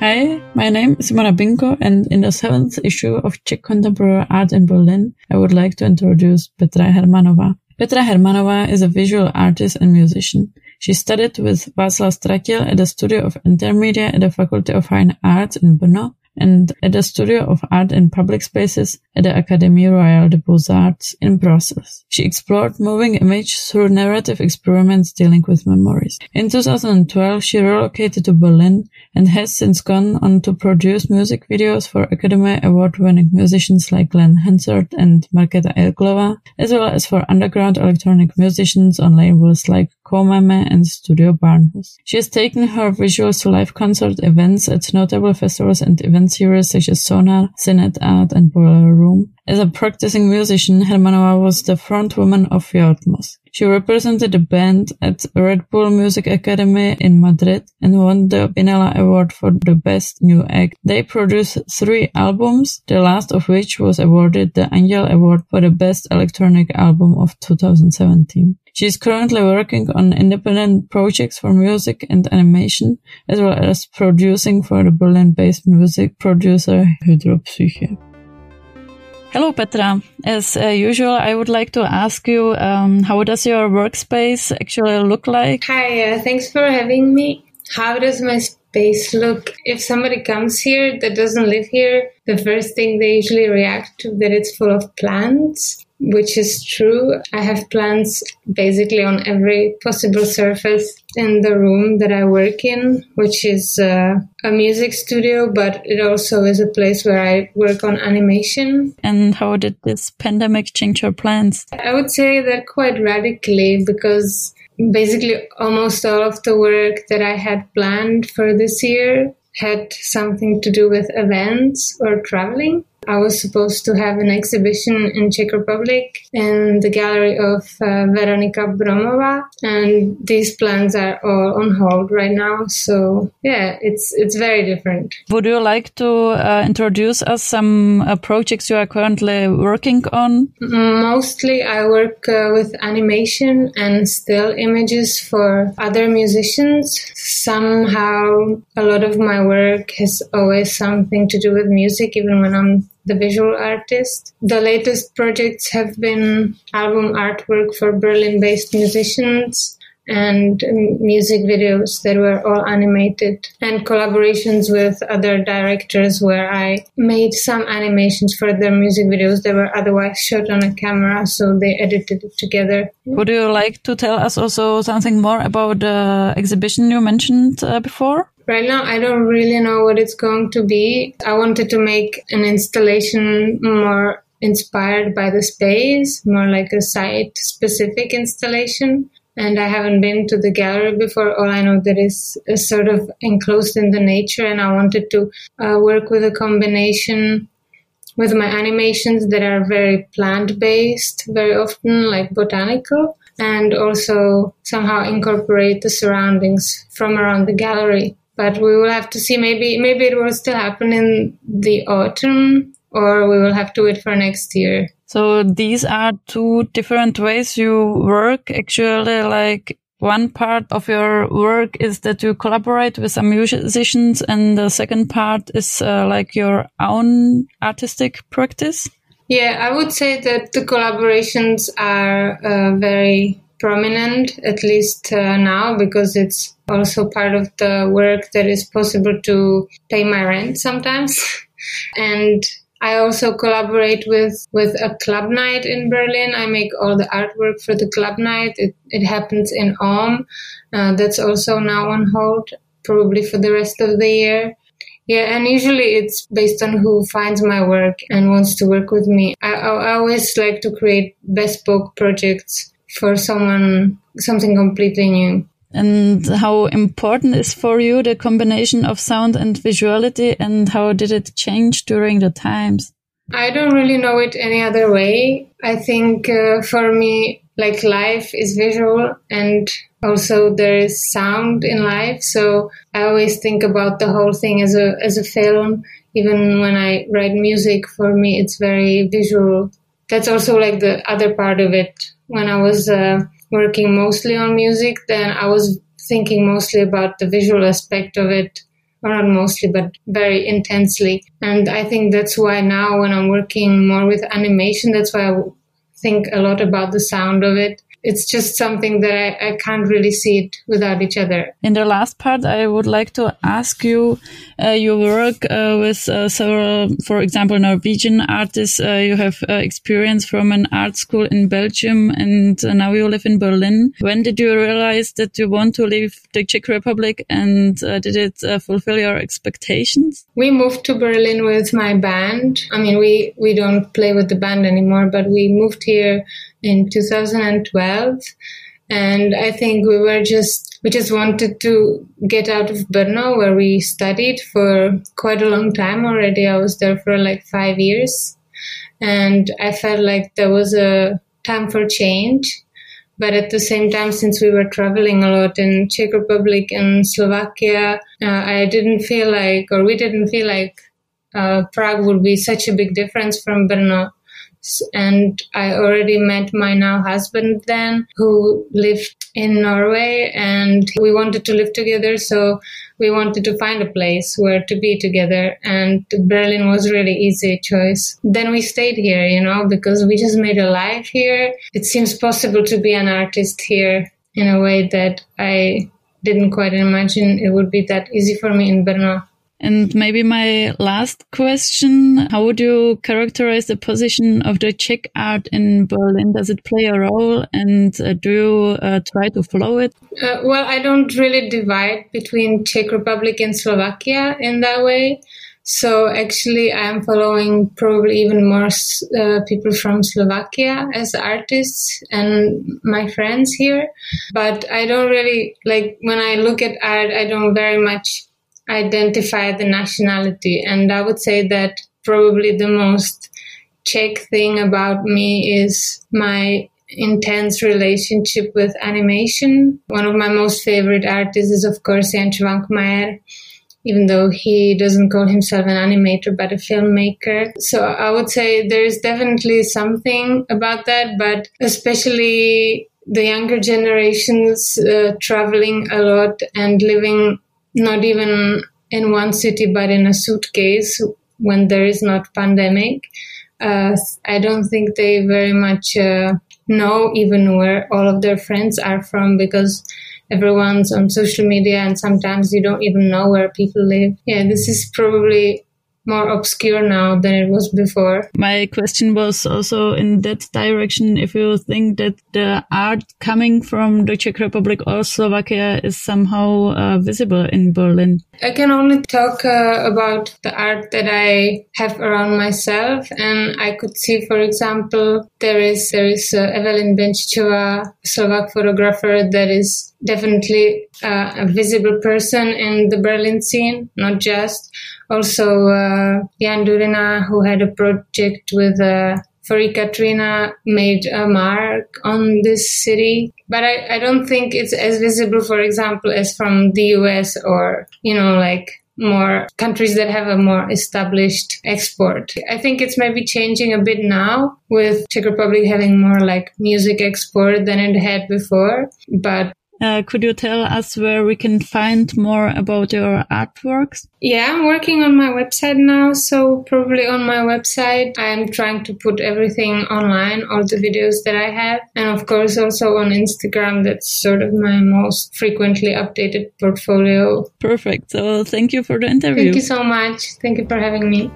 Hi, my name is Simona Binko, and in the seventh issue of Czech Contemporary Art in Berlin, I would like to introduce Petra Hermanova. Petra Hermanova is a visual artist and musician. She studied with Václav Stratil at the Studio of Intermedia at the Faculty of Fine Arts in Brno and at the Studio of Art in Public Spaces at the Académie Royale des Beaux-Arts in Brussels. She explored moving image through narrative experiments dealing with memories. In 2012, she relocated to Berlin and has since gone on to produce music videos for Academy Award-winning musicians like Glen Hansard and Markéta Irglová, as well as for underground electronic musicians on labels like Comeme and Studio Barnhus. She has taken her visuals to live concert events at notable festivals and event series such as Sonar, Cinet Art, and Boiler Room. As a practicing musician, Hermanova was the frontwoman of Yotmos. She represented the band at Red Bull Music Academy in Madrid and won the Vinyla Award for the Best New Act. They produced three albums, the last of which was awarded the Angel Award for the Best Electronic Album of 2017. She is currently working on independent projects for music and animation, as well as producing for the Berlin-based music producer Hydropsyche. Hello, Petra. As uh, usual, I would like to ask you, um, how does your workspace actually look like? Hi, uh, thanks for having me. How does my space look? If somebody comes here that doesn't live here, the first thing they usually react to that it's full of plants which is true. I have plants basically on every possible surface in the room that I work in, which is uh, a music studio, but it also is a place where I work on animation. And how did this pandemic change your plans? I would say that quite radically because basically almost all of the work that I had planned for this year had something to do with events or traveling. I was supposed to have an exhibition in Czech Republic in the gallery of uh, Veronika Bromova, and these plans are all on hold right now. So yeah, it's it's very different. Would you like to uh, introduce us some uh, projects you are currently working on? Mostly, I work uh, with animation and still images for other musicians. Somehow, a lot of my work has always something to do with music, even when I'm the visual artist. The latest projects have been album artwork for Berlin based musicians and music videos that were all animated and collaborations with other directors where I made some animations for their music videos that were otherwise shot on a camera so they edited it together. Would you like to tell us also something more about the exhibition you mentioned uh, before? Right now, I don't really know what it's going to be. I wanted to make an installation more inspired by the space, more like a site specific installation. And I haven't been to the gallery before. All I know that is, is sort of enclosed in the nature, and I wanted to uh, work with a combination with my animations that are very plant based, very often like botanical, and also somehow incorporate the surroundings from around the gallery but we will have to see. Maybe maybe it will still happen in the autumn, or we will have to wait for next year. So these are two different ways you work. Actually, like one part of your work is that you collaborate with some musicians, and the second part is uh, like your own artistic practice. Yeah, I would say that the collaborations are uh, very prominent, at least uh, now, because it's also part of the work that is possible to pay my rent sometimes. and I also collaborate with, with a club night in Berlin. I make all the artwork for the club night. It, it happens in Ulm. Uh, that's also now on hold, probably for the rest of the year. Yeah, and usually it's based on who finds my work and wants to work with me. I, I always like to create bespoke projects for someone, something completely new. And how important is for you the combination of sound and visuality and how did it change during the times? I don't really know it any other way. I think uh, for me, like life is visual and also there is sound in life. So I always think about the whole thing as a, as a film. Even when I write music, for me, it's very visual. That's also like the other part of it. When I was uh, working mostly on music, then I was thinking mostly about the visual aspect of it or not mostly, but very intensely. And I think that's why now when I'm working more with animation, that's why I think a lot about the sound of it it's just something that I, I can't really see it without each other. In the last part, I would like to ask you, uh, you work uh, with uh, several, for example, Norwegian artists. Uh, you have uh, experience from an art school in Belgium and uh, now you live in Berlin. When did you realize that you want to leave the Czech Republic and did it fulfill your expectations? We moved to Berlin with my band. I mean, we, we don't play with the band anymore, but we moved here in 2012 and i think we were just we just wanted to get out of brno where we studied for quite a long time already. I was there for like five years. And i felt like there was a time for change. But at the same time since we were traveling a lot in czech republic and slovakia uh, i didn't feel like or we didn't feel like uh, prague would be such a big difference from brno and I already met my now husband then who lived in Norway and we wanted to live together so we wanted to find a place where to be together and Berlin was really easy choice. Then we stayed here, you know, because we just made a life here. It seems possible to be an artist here in a way that I didn't quite imagine it would be that easy for me in Brno. And maybe my last question, how would you characterize the position of the Czech art in Berlin? Does it play a role and uh, do you uh, try to follow it? Uh, well, I don't really divide between Czech Republic and Slovakia in that way. So actually, I'm following probably even more uh, people from Slovakia as artists and my friends here. But I don't really like when I look at art, I don't very much identify the nationality. And I would say that probably the most Czech thing about me is my intense relationship with animation. One of my most favorite artists is, of course, Jan Švankmajer, even though he doesn't call himself an animator but a filmmaker. So I would say there's definitely something about that, but especially the younger generations uh, traveling a lot and living not even in one city but in a suitcase when there is not pandemic. Uh, i don't think they very much uh, know even where all of their friends are from because everyone's on social media and sometimes you don't even know where people live. Yeah this is probably more obscure now than it was before. My question was also in that direction. If you think that the art coming from the Czech Republic or Slovakia is somehow uh, visible in Berlin. I can only talk uh, about the art that I have around myself, and I could see, for example, there is there is uh, Evelyn Benčičová, Slovak photographer that is definitely uh, a visible person in the Berlin scene, not just also uh, Jan Durina, who had a project with uh, Furry Katrina, made a mark on this city. But I, I don't think it's as visible, for example, as from the US or, you know, like more countries that have a more established export. I think it's maybe changing a bit now with Czech Republic having more like music export than it had before. But uh, could you tell us where we can find more about your artworks? Yeah, I'm working on my website now. So probably on my website, I'm trying to put everything online, all the videos that I have. And of course, also on Instagram, that's sort of my most frequently updated portfolio. Perfect. So thank you for the interview. Thank you so much. Thank you for having me.